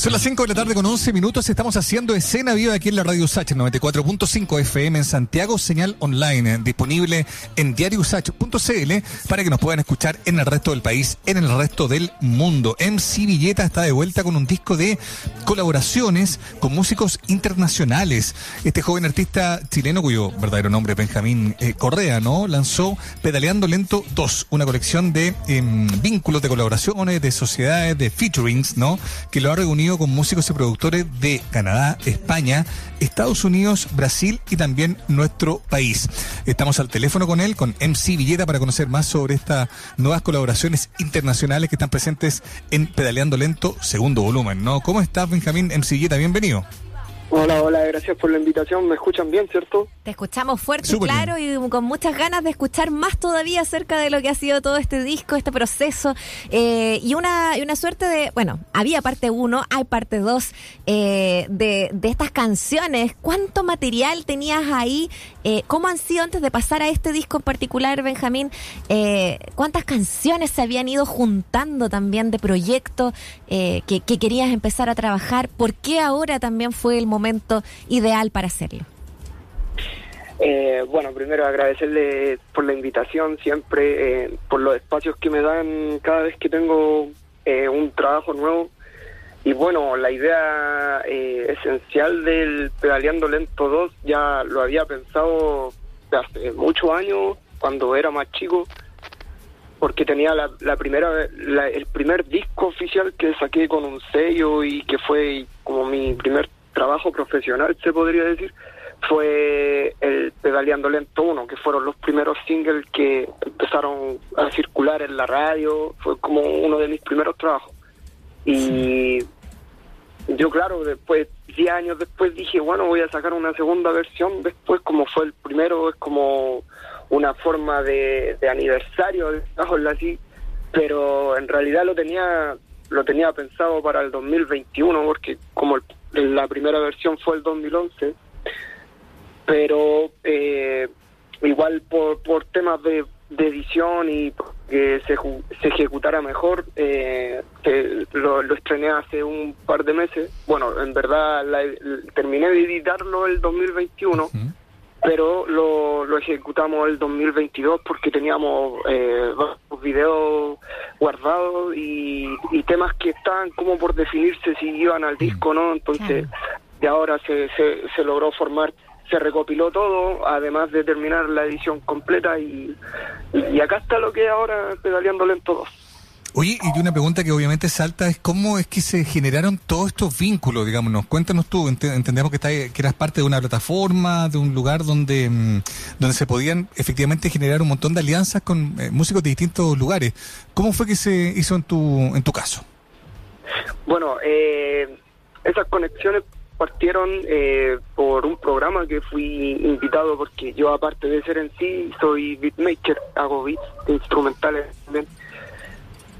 Son las 5 de la tarde con 11 minutos. Estamos haciendo escena viva aquí en la Radio Usach 94.5 FM en Santiago, señal online disponible en diariousach.cl para que nos puedan escuchar en el resto del país, en el resto del mundo. MC Villeta está de vuelta con un disco de colaboraciones con músicos internacionales. Este joven artista chileno, cuyo verdadero nombre es Benjamín eh, Correa, ¿no? Lanzó Pedaleando Lento 2, una colección de em, vínculos de colaboraciones, de sociedades, de featurings, ¿no? Que lo ha reunido con músicos y productores de Canadá, España, Estados Unidos, Brasil y también nuestro país. Estamos al teléfono con él, con MC Villeta, para conocer más sobre estas nuevas colaboraciones internacionales que están presentes en Pedaleando Lento, segundo volumen, ¿no? ¿Cómo estás, Benjamín MC Villeta? Bienvenido. Hola, hola, gracias por la invitación. ¿Me escuchan bien, cierto? Te escuchamos fuerte y claro y con muchas ganas de escuchar más todavía acerca de lo que ha sido todo este disco, este proceso eh, y, una, y una suerte de, bueno, había parte 1, hay parte 2 eh, de, de, estas canciones. ¿Cuánto material tenías ahí? Eh, ¿Cómo han sido antes de pasar a este disco en particular, Benjamín? ¿Cuántas canciones se habían ido juntando también de proyectos que, que querías empezar a trabajar? ¿Por qué ahora también fue el momento? Momento ideal para hacerlo? Eh, bueno, primero agradecerle por la invitación siempre, eh, por los espacios que me dan cada vez que tengo eh, un trabajo nuevo. Y bueno, la idea esencial del Pedaleando Lento 2 ya lo había pensado hace muchos años, cuando era más chico, porque tenía la, la primera el primer disco oficial que saqué con un sello y que fue como mi primer trabajo profesional, se podría decir, fue el Pedaleando Lento 1, que fueron los primeros singles que empezaron a circular en la radio, fue como uno de mis primeros trabajos. Y yo, claro, después, 10 años después dije, bueno, voy a sacar una segunda versión, después como fue el primero, es como una forma de, de aniversario, así, pero en realidad lo tenía lo tenía pensado para el 2021 porque como el la primera versión fue el 2011, pero eh, igual por, por temas de, edición y que se, se ejecutara mejor, eh, lo, lo, estrené hace un par de meses. Bueno, en verdad terminé de editarlo el 2021 pero lo, lo ejecutamos el 2022 porque teníamos eh, dos videos guardados y, temas que estaban como por definirse si iban al disco no entonces de ahora se, se, se logró formar se recopiló todo, además de terminar la edición completa y, y acá está lo que es ahora Pedaleando Lento 2. Oye, y una pregunta que obviamente salta es cómo es que se generaron todos estos vínculos, digámonos. Cuéntanos tú, entendemos que, está, que eras parte de una plataforma, de un lugar donde, mm, donde se podían efectivamente generar un montón de alianzas con eh, músicos de distintos lugares. ¿Cómo fue que se hizo en tu, en tu caso? Bueno, eh, esas conexiones partieron eh, por un programa que fui invitado porque yo aparte de ser en sí soy beatmaker, hago beats instrumentales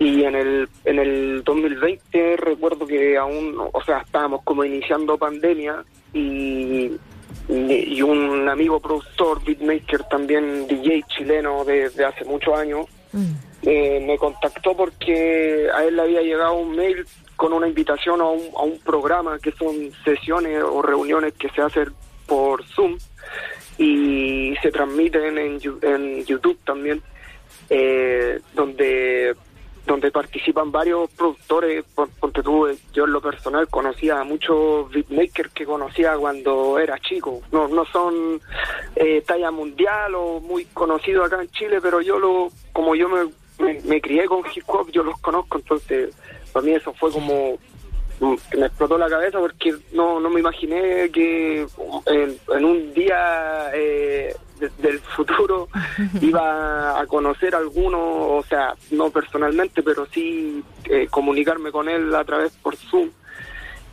y en el, en el 2020 recuerdo que aún, o sea, estábamos como iniciando pandemia y, y un amigo productor, beatmaker, también DJ chileno desde hace muchos años, mm. eh, me contactó porque a él le había llegado un mail con una invitación a un, a un programa que son sesiones o reuniones que se hacen por Zoom y se transmiten en, en YouTube también, eh, donde donde participan varios productores, porque tú, yo en lo personal conocía a muchos beatmakers que conocía cuando era chico, no, no son eh, talla mundial o muy conocidos acá en Chile, pero yo lo, como yo me, me, crié con hip hop, yo los conozco, entonces para mí eso fue como me explotó la cabeza porque no, no me imaginé que en, un día eh, del futuro iba a conocer a alguno, o sea, no personalmente, pero sí eh, comunicarme con él a través por Zoom.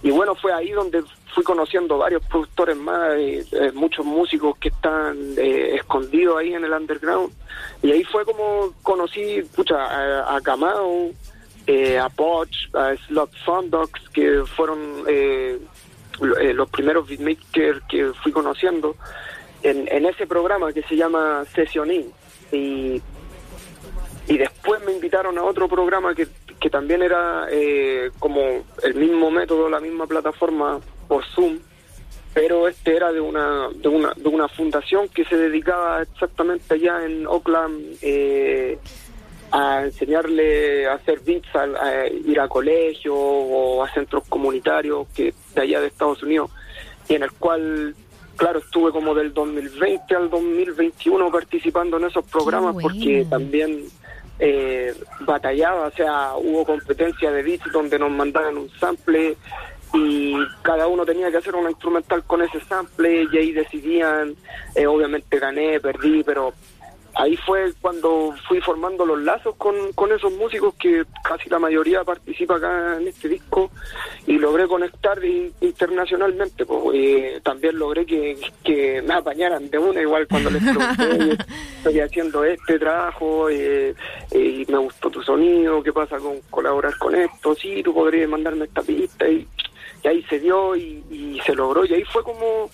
Y bueno, fue ahí donde fui conociendo varios productores más, eh, eh, muchos músicos que están escondidos ahí en el underground. Y ahí fue como conocí pucha, a, a Kamau, a Poch, a Slot Fundox, que fueron los primeros beatmakers que fui conociendo en, ese programa que se llama Sessioning. Y, y después me invitaron a otro programa que, que también era eh, como el mismo método, la misma plataforma por Zoom, pero este era de una, de una, de una fundación que se dedicaba exactamente allá en Oakland eh, a enseñarle a hacer beats, a, ir a colegios o a centros comunitarios que de allá de Estados Unidos, y en el cual, claro, estuve como del 2020 al 2021 participando en esos programas porque también eh, batallaba, o sea, hubo competencia de beats donde nos mandaban un sample y cada uno tenía que hacer una instrumental con ese sample y ahí decidían, eh, obviamente gané, perdí, pero ahí fue cuando fui formando los lazos con, con esos músicos que casi la mayoría participa acá en este disco y logré conectar internacionalmente. Pues, eh, también logré que, que me apañaran de una, igual cuando les pregunté, estoy haciendo este trabajo eh, eh, y me gustó tu sonido, ¿qué pasa con colaborar con esto? Sí, tú podrías mandarme esta pista y, ahí se dio y, y se logró y ahí fue como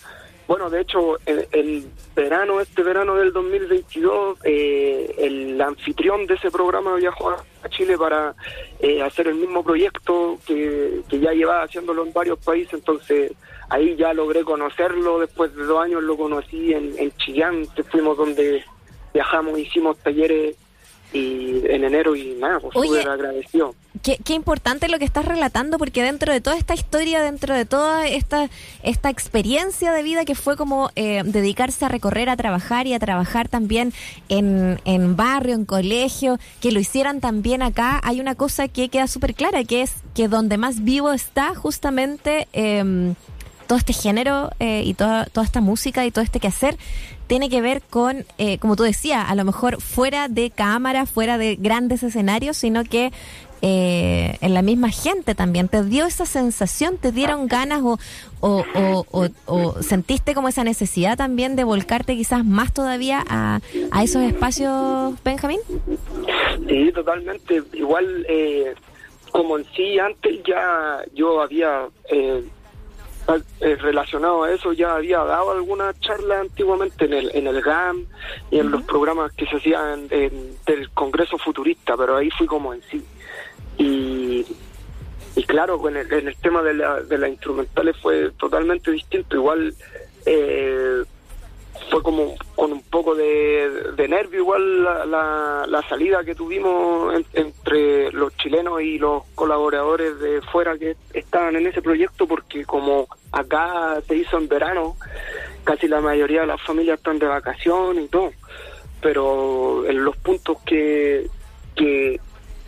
bueno, de hecho, el, verano, este verano del 2022, eh, el anfitrión de ese programa viajó a Chile para eh, hacer el mismo proyecto que, que ya llevaba haciéndolo en varios países, entonces ahí ya logré conocerlo, después de dos años lo conocí en, en Chillán, que fuimos donde viajamos, hicimos talleres y en enero y nada, pues súper agradecido. Qué, qué, importante lo que estás relatando, porque dentro de toda esta historia, dentro de toda esta, esta experiencia de vida que fue como eh, dedicarse a recorrer, a trabajar y a trabajar también en, en barrio, en colegio, que lo hicieran también acá, hay una cosa que queda súper clara, que es que donde más vivo está justamente... Eh, todo este género eh, y toda, toda esta música y todo este quehacer tiene que ver con, eh, como tú decías, a lo mejor fuera de cámara, fuera de grandes escenarios, sino que eh, en la misma gente también. ¿Te dio esa sensación? ¿Te dieron ganas o, o, o, sentiste como esa necesidad también de volcarte quizás más todavía a, a esos espacios, Benjamín? Sí, totalmente. Igual, eh, como en sí, antes ya yo había... Eh, relacionado a eso ya había dado alguna charla antiguamente en el, en el GAM y en los programas que se hacían del Congreso Futurista, pero ahí fui como en sí. Y, y claro, en el, en el tema de, la, de las instrumentales fue totalmente distinto. Igual eh, fue como con un poco de, nervio igual la, la, salida que tuvimos entre los chilenos y los colaboradores de fuera que estaban en ese proyecto porque como acá se hizo en verano casi la mayoría de las familias están de vacaciones y todo. Pero en los puntos que, que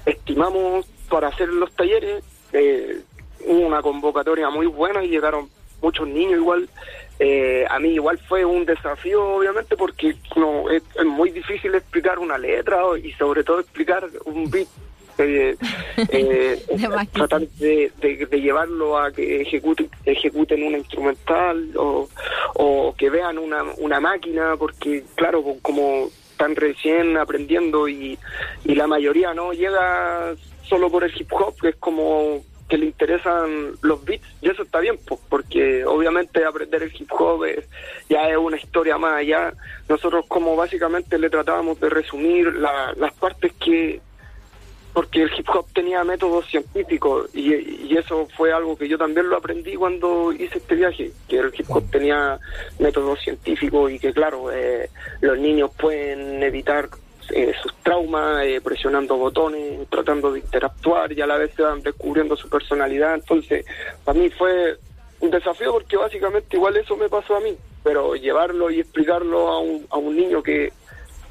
estimamos para hacer los talleres eh, hubo una convocatoria muy buena y llegaron muchos niños igual eh, a mí igual fue un desafío, obviamente, porque no es, muy difícil explicar una letra y sobre todo explicar un beat. Eh, eh, tratar de, llevarlo a que ejecuten, ejecuten una instrumental o, o que vean una, una máquina, porque claro, como están recién aprendiendo y, y la mayoría no llega solo por el hip hop, que es como que le interesan los beats y eso está bien pues, porque obviamente aprender el hip hop ya es una historia más allá. Nosotros como básicamente le tratábamos de resumir las partes que porque el hip hop tenía métodos científicos y, y, eso fue algo que yo también lo aprendí cuando hice este viaje, que el hip hop tenía métodos científicos y que claro, eh, los niños pueden evitar eh, sus traumas, eh, presionando botones, tratando de interactuar y a la vez se van descubriendo su personalidad. Entonces, para mí fue un desafío porque básicamente igual eso me pasó a mí, pero llevarlo y explicarlo a un, a un niño que,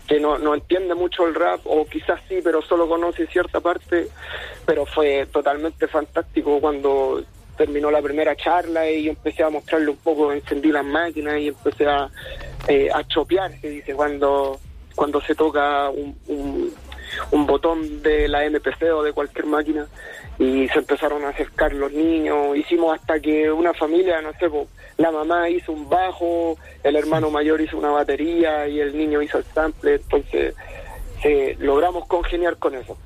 que no, no entiende mucho el rap, o quizás sí, pero solo conoce cierta parte, pero fue totalmente fantástico cuando terminó la primera charla y empecé a mostrarle un poco, encendí las máquinas y empecé a, eh, a chopear, se dice, cuando cuando se toca un, un, botón de la MPC o de cualquier máquina y se empezaron a acercar los niños, hicimos hasta que una familia, no sé, la mamá hizo un bajo, el hermano mayor hizo una batería y el niño hizo el sample, entonces logramos congeniar con eso.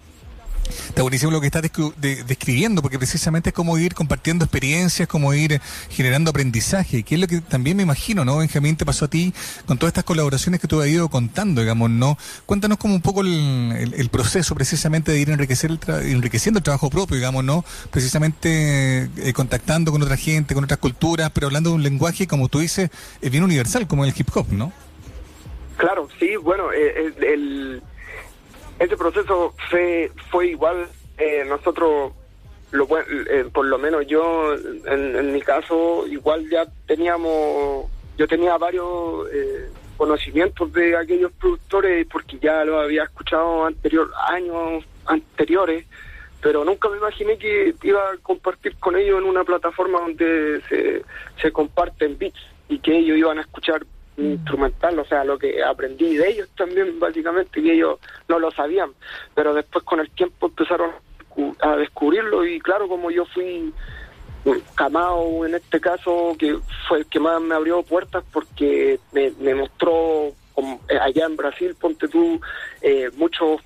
Está buenísimo lo que estás describiendo, porque precisamente es como ir compartiendo experiencias, como ir generando aprendizaje, que es lo que también me imagino, ¿no? Benjamín, te pasó a ti con todas estas colaboraciones que tú has ido contando, digamos, ¿no? Cuéntanos como un poco el, proceso precisamente de ir enriquecer enriqueciendo el trabajo propio, digamos, ¿no? Precisamente eh, contactando con otra gente, con otras culturas, pero hablando de un lenguaje, como tú dices, es bien universal, como el hip hop, ¿no? Claro, sí, bueno, eh, el ese proceso fue, fue igual, eh, nosotros, lo, eh, por lo menos yo, en, mi caso, igual ya teníamos, yo tenía varios eh, conocimientos de aquellos productores porque ya lo había escuchado anterior años anteriores, pero nunca me imaginé que iba a compartir con ellos en una plataforma donde se, se comparten beats y que ellos iban a escuchar instrumental, o sea, lo que aprendí de ellos también, básicamente, y ellos no lo sabían, pero después con el tiempo empezaron a descubrirlo y claro, como yo fui Camao en este caso, que fue el que más me abrió puertas porque me, mostró eh, allá en Brasil, ponte tú, eh, muchos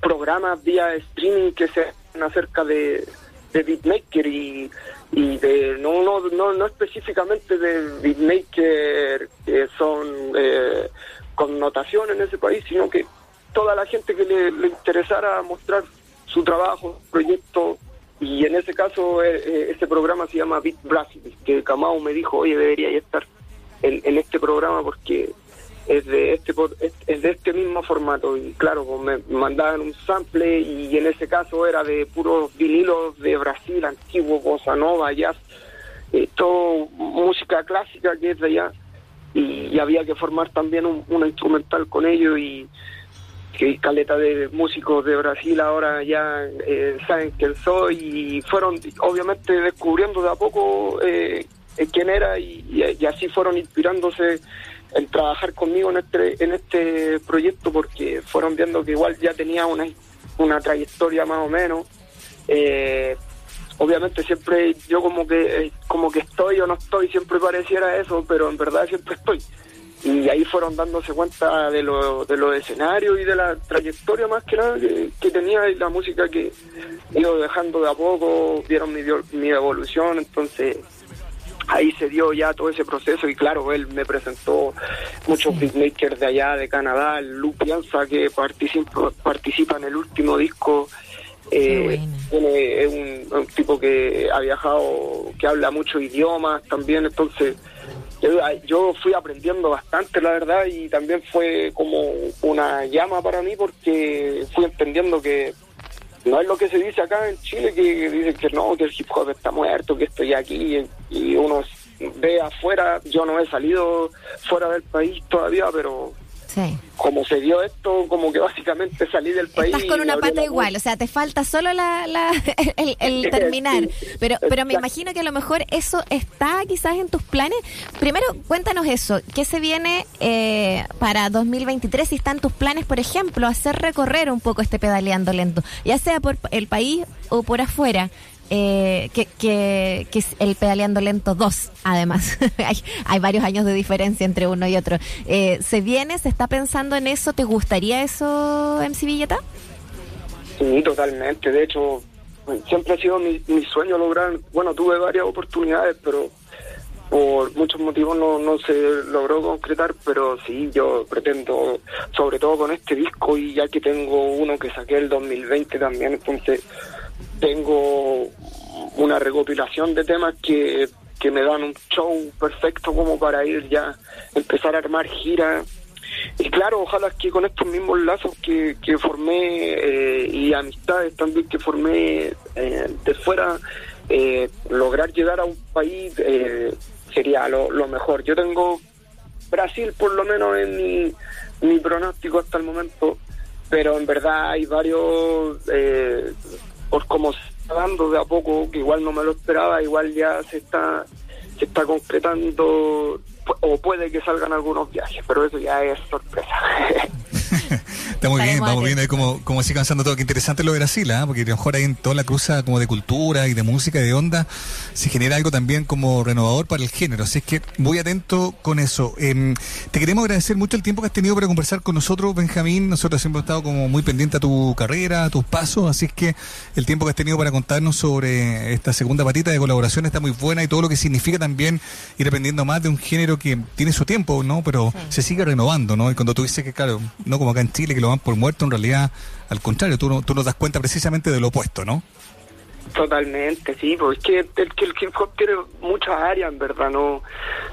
programas vía streaming que se hacen acerca de, de beatmaker y, y de no, no no no específicamente de beatmaker que son eh, connotación en ese país sino que toda la gente que le, interesara mostrar su trabajo proyecto y en ese caso eh, eh, ese programa se llama Beat Brasil que Camao me dijo oye debería estar en, en este programa porque es de este es de este mismo formato. Y claro pues me mandaban un sample y en ese caso era de puros vinilos de Brasil antiguo bossa nova jazz eh, todo música clásica que es de allá. Y, había que formar también un, una instrumental con ellos y que caleta de músicos de Brasil ahora ya eh, saben quién soy y fueron obviamente descubriendo de a poco eh, quién era y así fueron inspirándose en trabajar conmigo en este, en este proyecto porque fueron viendo que igual ya tenía una, una trayectoria más o menos. Eh, obviamente siempre yo como que eh, como que estoy o no estoy, siempre pareciera eso, pero en verdad siempre estoy. Y ahí fueron dándose cuenta de, lo, de los escenarios y de la trayectoria más que nada que, tenía y la música que iba dejando de a poco, vieron mi, mi evolución, entonces ahí se dio ya todo ese proceso y claro, él me presentó muchos beatmakers de allá, de Canadá, Lu Pianza que participa, participa en el último disco. Eh, es un, tipo que ha viajado, que habla muchos idiomas también, entonces yo, fui aprendiendo bastante, la verdad, y también fue como una llama para mí porque fui entendiendo que no es lo que se dice acá en Chile, que dicen que no, que el hip hop está muerto, que estoy aquí y uno ve afuera, yo no he salido fuera del país todavía, pero como se dio esto, como que básicamente salí del país. Estás con una pata igual, o sea, te falta solo la, el, terminar. pero, pero me imagino que a lo mejor eso está quizás en tus planes. Primero, cuéntanos eso. ¿Qué se viene eh, para 2023? Si están tus planes, por ejemplo, hacer recorrer un poco este pedaleando lento, ya sea por el país o por afuera eh, que, que, es el Pedaleando Lento 2, además. hay, hay, varios años de diferencia entre uno y otro. Eh, ¿Se viene? ¿Se está pensando en eso? ¿Te gustaría eso, MC Villeta? Sí, totalmente. De hecho, siempre ha sido mi, mi sueño lograr, bueno, tuve varias oportunidades, pero por muchos motivos no, no se logró concretar, pero sí, yo pretendo, sobre todo con este disco y ya que tengo uno que saqué el 2020 también, entonces tengo una recopilación de temas que, me dan un show perfecto como para ir ya, empezar a armar giras. Y claro, ojalá que con estos mismos lazos que, que formé eh, y amistades también que formé eh, de fuera, eh, lograr llegar a un país sería lo, lo mejor. Yo tengo Brasil por lo menos en mi, mi pronóstico hasta el momento, pero en verdad hay varios por cómo se está dando de a poco, que igual no me lo esperaba, igual ya se está se está concretando o puede que salgan algunos viajes, pero eso ya es sorpresa. Está muy bien, vamos bien ahí como, como así cansando todo. Qué interesante lo de Brasil, ¿eh? porque a lo mejor ahí en toda la cruza como de cultura y de música y de onda se genera algo también como renovador para el género. Así es que muy atento con eso. Eh, te queremos agradecer mucho el tiempo que has tenido para conversar con nosotros, Benjamín. Nosotros siempre hemos estado como muy pendientes a tu carrera, a tus pasos, así es que el tiempo que has tenido para contarnos sobre esta segunda patita de colaboración está muy buena y todo lo que significa también ir aprendiendo más de un género que tiene su tiempo, ¿no? Pero se sigue renovando, ¿no? Y cuando tú dices que, claro, no como acá en Chile, que lo van por muerto, en realidad, al contrario, tú, tú nos das cuenta precisamente de lo opuesto, ¿no? Totalmente, sí, porque es que el, que el hip hop tiene muchas áreas, en verdad, no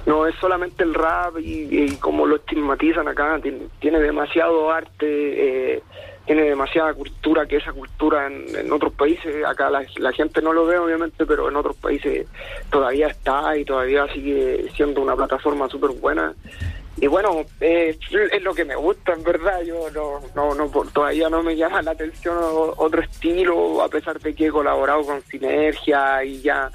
no es solamente el rap y, como lo estigmatizan acá, tiene, demasiado arte, eh, tiene demasiada cultura, que esa cultura en, otros países, acá la, la, gente no lo ve obviamente, pero en otros países todavía está y todavía sigue siendo una plataforma súper buena y bueno, eh, es lo que me gusta, en verdad. Yo no, no, no, todavía no me llama la atención otro estilo, a pesar de que he colaborado con Sinergia y ya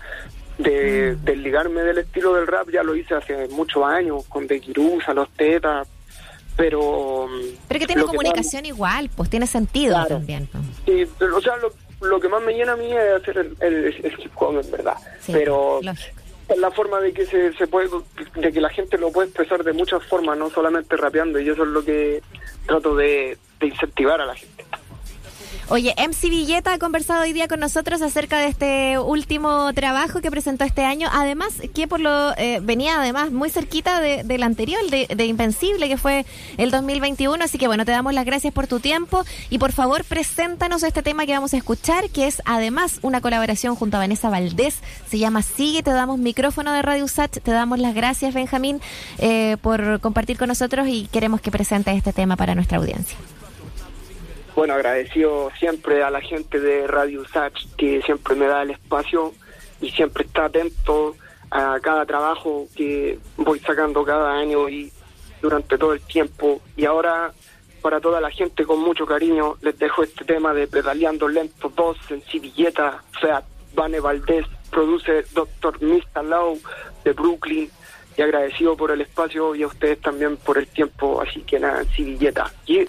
de, mm. desligarme del estilo del rap ya lo hice hace muchos años, con De Kirusa, Los Tetas, pero... Pero que tiene comunicación igual, pues tiene sentido también. Sí, pero, o sea, lo, lo, que más me llena a mí es hacer el, el, hip hop, en verdad. pero es la forma de que se, se puede de que la gente lo puede expresar de muchas formas no solamente rapeando y eso es lo que trato de incentivar a la gente Oye, MC Villeta ha conversado hoy día con nosotros acerca de este último trabajo que presentó este año. Además, que por lo eh, venía además muy cerquita del anterior, de, de, Invencible, que fue el 2021. Así que bueno, te damos las gracias por tu tiempo y por favor, preséntanos este tema que vamos a escuchar, que es además una colaboración junto a Vanessa Valdés. Se llama Sigue, te damos micrófono de Radio Sat. Te damos las gracias, Benjamín, eh, por compartir con nosotros y queremos que presentes este tema para nuestra audiencia bueno, agradecido siempre a la gente de Radio Usach que siempre me da el espacio y siempre está atento a cada trabajo que voy sacando cada año y durante todo el tiempo. Y ahora, para toda la gente con mucho cariño, les dejo este tema de Pedaleando Lento 2 en Civilleta, Feat, Vane Valdés, produce Dr. Mista Lau de Brooklyn y agradecido por el espacio y a ustedes también por el tiempo, así que nada, en Civilleta. Y